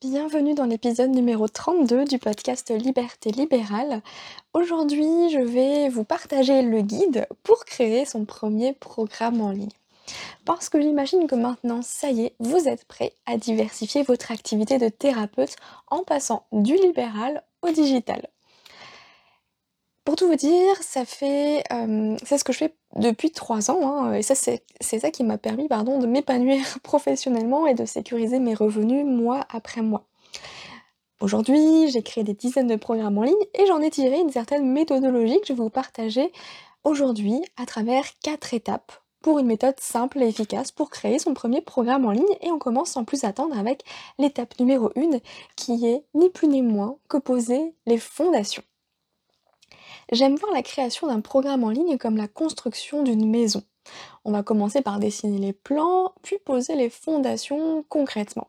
Bienvenue dans l'épisode numéro 32 du podcast Liberté libérale. Aujourd'hui, je vais vous partager le guide pour créer son premier programme en ligne. Parce que j'imagine que maintenant, ça y est, vous êtes prêt à diversifier votre activité de thérapeute en passant du libéral au digital. Pour tout vous dire, euh, c'est ce que je fais depuis trois ans, hein, et c'est ça qui m'a permis, de m'épanouir professionnellement et de sécuriser mes revenus mois après mois. Aujourd'hui, j'ai créé des dizaines de programmes en ligne et j'en ai tiré une certaine méthodologie que je vais vous partager aujourd'hui à travers quatre étapes pour une méthode simple et efficace pour créer son premier programme en ligne et on commence sans plus attendre avec l'étape numéro 1 qui est ni plus ni moins que poser les fondations. J'aime voir la création d'un programme en ligne comme la construction d'une maison. On va commencer par dessiner les plans, puis poser les fondations concrètement.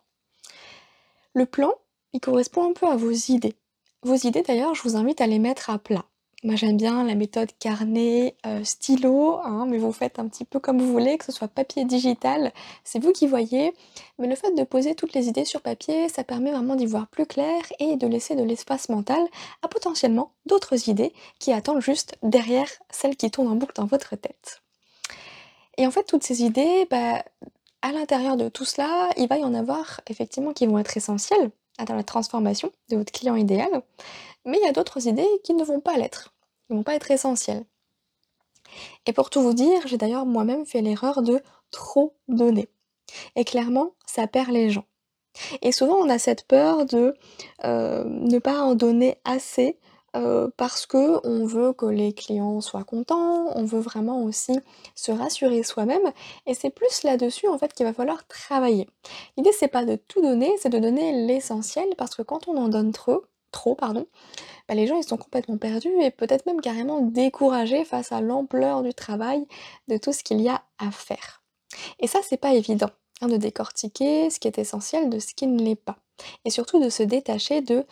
Le plan, il correspond un peu à vos idées. Vos idées d'ailleurs, je vous invite à les mettre à plat. Moi j'aime bien la méthode carnet, euh, stylo, hein, mais vous faites un petit peu comme vous voulez, que ce soit papier digital, c'est vous qui voyez. Mais le fait de poser toutes les idées sur papier, ça permet vraiment d'y voir plus clair et de laisser de l'espace mental à potentiellement d'autres idées qui attendent juste derrière celles qui tournent en boucle dans votre tête. Et en fait, toutes ces idées, bah, à l'intérieur de tout cela, il va y en avoir effectivement qui vont être essentielles dans la transformation de votre client idéal, mais il y a d'autres idées qui ne vont pas l'être, qui ne vont pas être essentielles. Et pour tout vous dire, j'ai d'ailleurs moi-même fait l'erreur de trop donner. Et clairement, ça perd les gens. Et souvent, on a cette peur de euh, ne pas en donner assez euh, parce que on veut que les clients soient contents, on veut vraiment aussi se rassurer soi-même et c'est plus là-dessus en fait qu'il va falloir travailler. L'idée c'est pas de tout donner, c'est de donner l'essentiel parce que quand on en donne trop, trop pardon, bah, les gens ils sont complètement perdus et peut-être même carrément découragés face à l'ampleur du travail, de tout ce qu'il y a à faire. Et ça c'est pas évident hein, de décortiquer ce qui est essentiel de ce qui ne l'est pas. Et surtout de se détacher de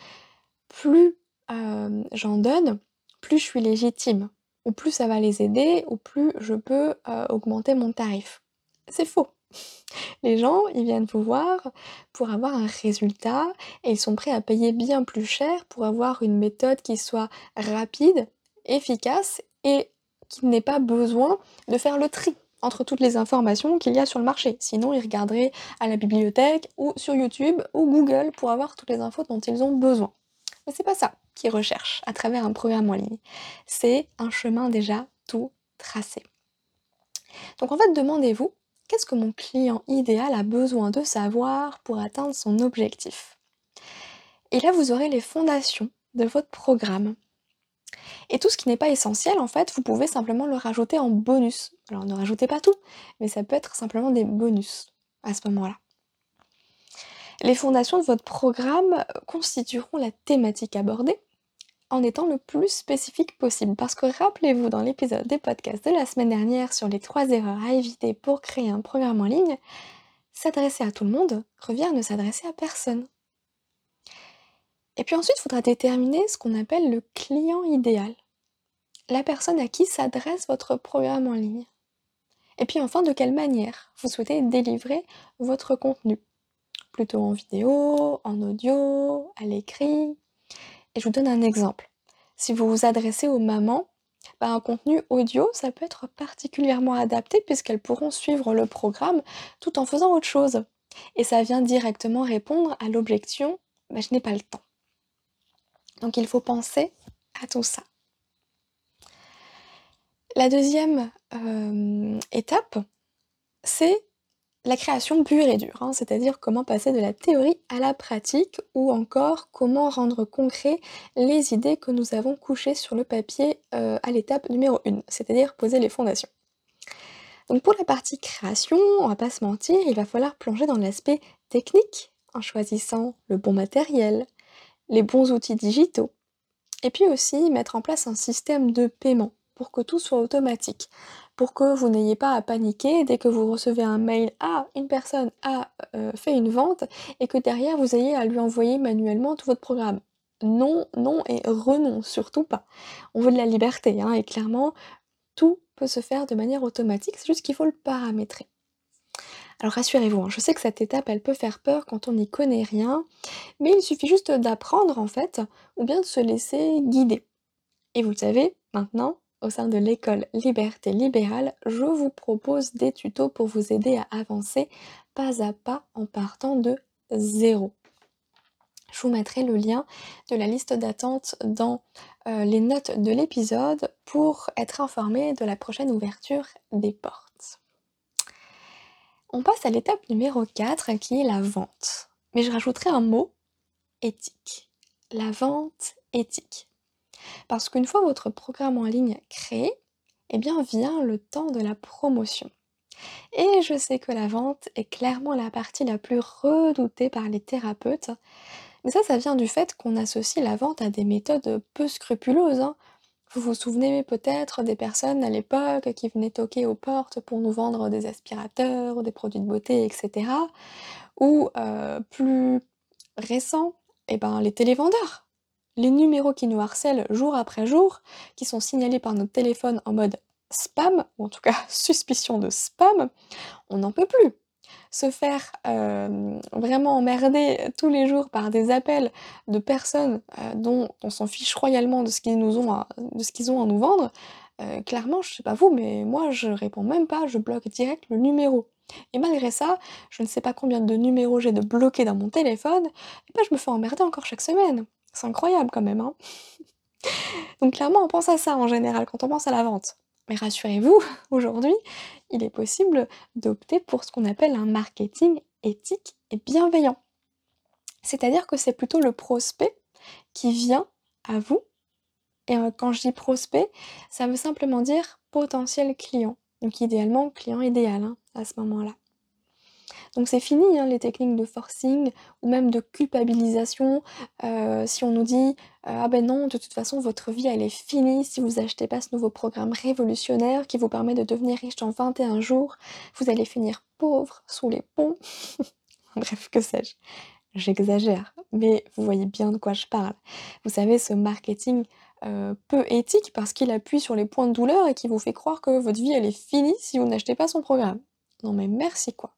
plus j'en donne, plus je suis légitime, ou plus ça va les aider, ou plus je peux, augmenter mon tarif. C'est faux. Les gens, ils viennent vous voir pour avoir un résultat et ils sont prêts à payer bien plus cher pour avoir une méthode qui soit rapide, efficace et qui n'ait pas besoin de faire le tri entre toutes les informations qu'il y a sur le marché. Sinon, ils regarderaient à la bibliothèque ou sur YouTube ou Google pour avoir toutes les infos dont ils ont besoin. Mais c'est pas ça qu'ils recherchent à travers un programme en ligne. C'est un chemin déjà tout tracé. Donc en fait, demandez-vous, qu'est-ce que mon client idéal a besoin de savoir pour atteindre son objectif? Et là, vous aurez les fondations de votre programme. Et tout ce qui n'est pas essentiel, en fait, vous pouvez simplement le rajouter en bonus. Alors ne rajoutez pas tout, mais ça peut être simplement des bonus à ce moment-là. Les fondations de votre programme constitueront la thématique abordée en étant le plus spécifique possible. Parce que rappelez-vous, dans l'épisode des podcasts de la semaine dernière sur les trois erreurs à éviter pour créer un programme en ligne, s'adresser à tout le monde revient à ne s'adresser à personne. Et puis ensuite, il faudra déterminer ce qu'on appelle le client idéal. La personne à qui s'adresse votre programme en ligne. Et puis enfin, de quelle manière vous souhaitez délivrer votre contenu plutôt en vidéo, en audio, à l'écrit. Et je vous donne un exemple. Si vous vous adressez aux mamans, bah, un contenu audio, ça peut être particulièrement adapté puisqu'elles pourront suivre le programme tout en faisant autre chose. Et ça vient directement répondre à l'objection bah, je n'ai pas le temps. Donc il faut penser à tout ça. La deuxième euh, étape, c'est la création pure et dure, hein, c'est-à-dire comment passer de la théorie à la pratique ou encore comment rendre concret les idées que nous avons couchées sur le papier euh, à l'étape numéro 1, c'est-à-dire poser les fondations. Donc pour la partie création, on va pas se mentir, il va falloir plonger dans l'aspect technique en choisissant le bon matériel, les bons outils digitaux, et puis aussi mettre en place un système de paiement pour que tout soit automatique, pour que vous n'ayez pas à paniquer dès que vous recevez un mail «Ah, une personne a, heu, fait une vente» et que derrière vous ayez à lui envoyer manuellement tout votre programme. Non, non et renon, surtout pas. On veut de la liberté, hein, et clairement, tout peut se faire de manière automatique, c'est juste qu'il faut le paramétrer. Alors rassurez-vous, hein, je sais que cette étape, elle peut faire peur quand on n'y connaît rien, mais il suffit juste d'apprendre en fait, ou bien de se laisser guider. Et vous le savez, maintenant, au sein de l'école Liberté Libérale, je vous propose des tutos pour vous aider à avancer pas à pas en partant de zéro. Je vous mettrai le lien de la liste d'attente dans euh, les notes de l'épisode pour être informé de la prochaine ouverture des portes. On passe à l'étape numéro 4 qui est la vente. Mais je rajouterai un mot, éthique. La vente éthique. Parce qu'une fois votre programme en ligne créé, eh bien vient le temps de la promotion. Et je sais que la vente est clairement la partie la plus redoutée par les thérapeutes. Mais ça, ça vient du fait qu'on associe la vente à des méthodes peu scrupuleuses. Hein. Vous vous souvenez peut-être des personnes à l'époque qui venaient toquer aux portes pour nous vendre des aspirateurs, des produits de beauté, etc. Ou euh, plus récent, eh ben, les télévendeurs. Les numéros qui nous harcèlent jour après jour, qui sont signalés par notre téléphone en mode spam, ou en tout cas suspicion de spam, on n'en peut plus se faire vraiment emmerder tous les jours par des appels de personnes dont on s'en fiche royalement de ce qu'ils ont à, nous vendre, clairement, je sais pas vous, mais moi je réponds même pas, je bloque direct le numéro. Et malgré ça, je ne sais pas combien de numéros j'ai de bloqués dans mon téléphone, et ben je me fais emmerder encore chaque semaine. C'est incroyable quand même, hein. Donc clairement, on pense à ça en général quand on pense à la vente. Mais rassurez-vous, aujourd'hui, il est possible d'opter pour ce qu'on appelle un marketing éthique et bienveillant. C'est-à-dire que c'est plutôt le prospect qui vient à vous. Et euh, quand je dis prospect, ça veut simplement dire potentiel client. Donc idéalement, client idéal hein, à ce moment-là. Donc c'est fini hein, les techniques de forcing ou même de culpabilisation. Euh, si on nous dit euh, ah ben non, de toute façon votre vie elle est finie si vous achetez pas ce nouveau programme révolutionnaire qui vous permet de devenir riche en 21 jours, vous allez finir pauvre sous les ponts. Bref, que sais-je. J'exagère, mais vous voyez bien de quoi je parle. Vous savez, ce marketing euh, peu éthique parce qu'il appuie sur les points de douleur et qui vous fait croire que votre vie elle est finie si vous n'achetez pas son programme. Non mais merci quoi.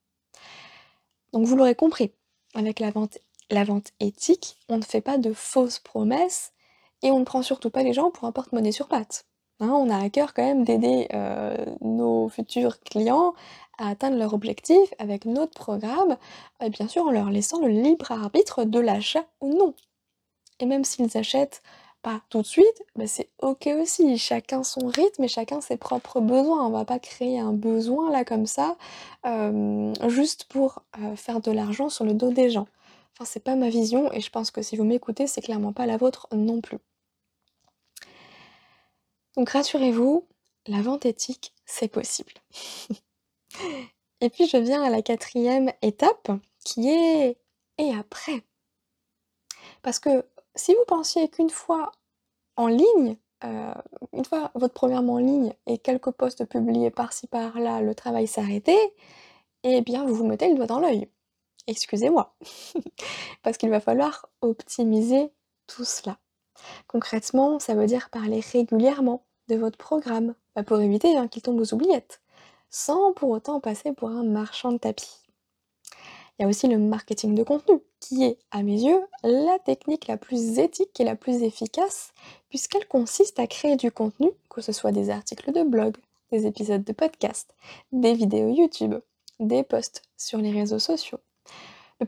Donc vous l'aurez compris, avec la vente, éthique, on ne fait pas de fausses promesses et on ne prend surtout pas les gens pour un porte-monnaie sur pattes. Hein, on a à cœur quand même d'aider euh, nos futurs clients à atteindre leur objectif avec notre programme, et bien sûr en leur laissant le libre arbitre de l'achat ou non. Et même s'ils achètent pas tout de suite, bah, c'est ok aussi. Chacun son rythme et chacun ses propres besoins. On va pas créer un besoin là comme ça, juste pour faire de l'argent sur le dos des gens. Enfin, c'est pas ma vision et je pense que si vous m'écoutez, c'est clairement pas la vôtre non plus. Donc rassurez-vous, la vente éthique, c'est possible. et puis je viens à la quatrième étape qui est et après? Parce que si vous pensiez qu'une fois en ligne, euh, une fois votre programme en ligne et quelques posts publiés par-ci par-là, le travail s'arrêtait, eh bien vous vous mettez le doigt dans l'œil. Excusez-moi. Parce qu'il va falloir optimiser tout cela. Concrètement, ça veut dire parler régulièrement de votre programme, bah, pour éviter hein, qu'il tombe aux oubliettes, sans pour autant passer pour un marchand de tapis. Il y a aussi le marketing de contenu, qui est, à mes yeux, la technique la plus éthique et la plus efficace, puisqu'elle consiste à créer du contenu, que ce soit des articles de blog, des épisodes de podcast, des vidéos YouTube, des posts sur les réseaux sociaux,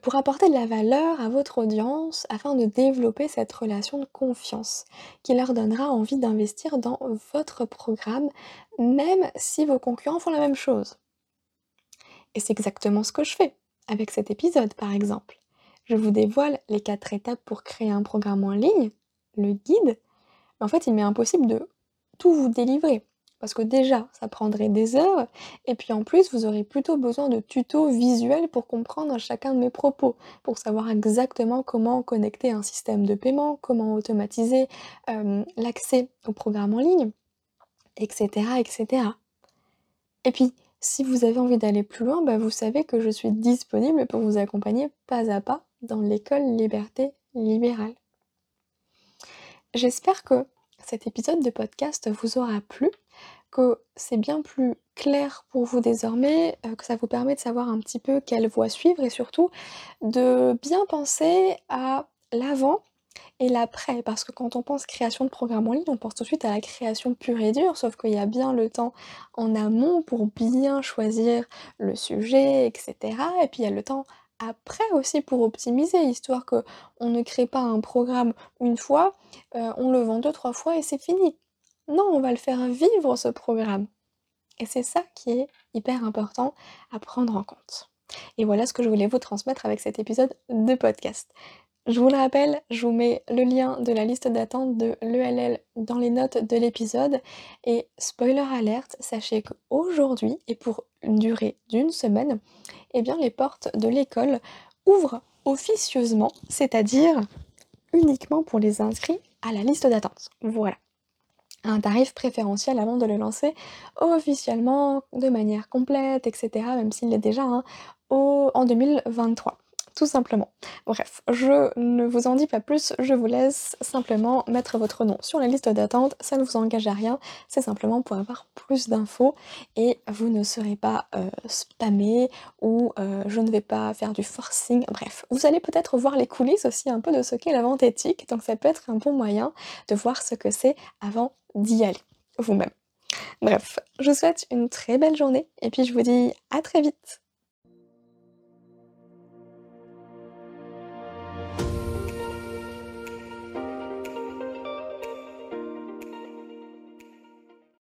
pour apporter de la valeur à votre audience afin de développer cette relation de confiance qui leur donnera envie d'investir dans votre programme, même si vos concurrents font la même chose. Et c'est exactement ce que je fais avec cet épisode par exemple. Je vous dévoile les quatre étapes pour créer un programme en ligne, le guide. En fait, il m'est impossible de tout vous délivrer. Parce que déjà, ça prendrait des heures, et puis en plus, vous aurez plutôt besoin de tutos visuels pour comprendre chacun de mes propos, pour savoir exactement comment connecter un système de paiement, comment automatiser euh, l'accès au programme en ligne. etc., etc. Et puis, si vous avez envie d'aller plus loin, bah, vous savez que je suis disponible pour vous accompagner pas à pas dans l'école Liberté Libérale. J'espère que cet épisode de podcast vous aura plu, que c'est bien plus clair pour vous désormais, euh, que ça vous permet de savoir un petit peu quelle voie suivre et surtout de bien penser à l'avant et l'après. Parce que quand on pense création de programme en ligne, on pense tout de suite à la création pure et dure, sauf qu'il y a bien le temps en amont pour bien choisir le sujet, etc. Et puis il y a le temps après aussi pour optimiser, histoire qu'on ne crée pas un programme une fois, euh, on le vend deux, trois fois et c'est fini. Non, on va le faire vivre ce programme. Et c'est ça qui est hyper important à prendre en compte. Et voilà ce que je voulais vous transmettre avec cet épisode de podcast. Je vous le rappelle, je vous mets le lien de la liste d'attente de l'ELL dans les notes de l'épisode. Et spoiler alerte, sachez qu'aujourd'hui, et pour une durée d'une semaine, eh bien les portes de l'école ouvrent officieusement, c'est-à-dire uniquement pour les inscrits à la liste d'attente. Voilà. Un tarif préférentiel avant de le lancer officiellement, de manière complète, etc., même s'il l'est déjà, hein, en 2023 tout simplement. Bref, je ne vous en dis pas plus, je vous laisse simplement mettre votre nom sur la liste d'attente, ça ne vous engage à rien, c'est simplement pour avoir plus d'infos et vous ne serez pas euh, spammé ou euh, je ne vais pas faire du forcing, bref. Vous allez peut-être voir les coulisses aussi un peu de ce qu'est la vente éthique, donc ça peut être un bon moyen de voir ce que c'est avant d'y aller vous-même. Bref, je vous souhaite une très belle journée et puis je vous dis à très vite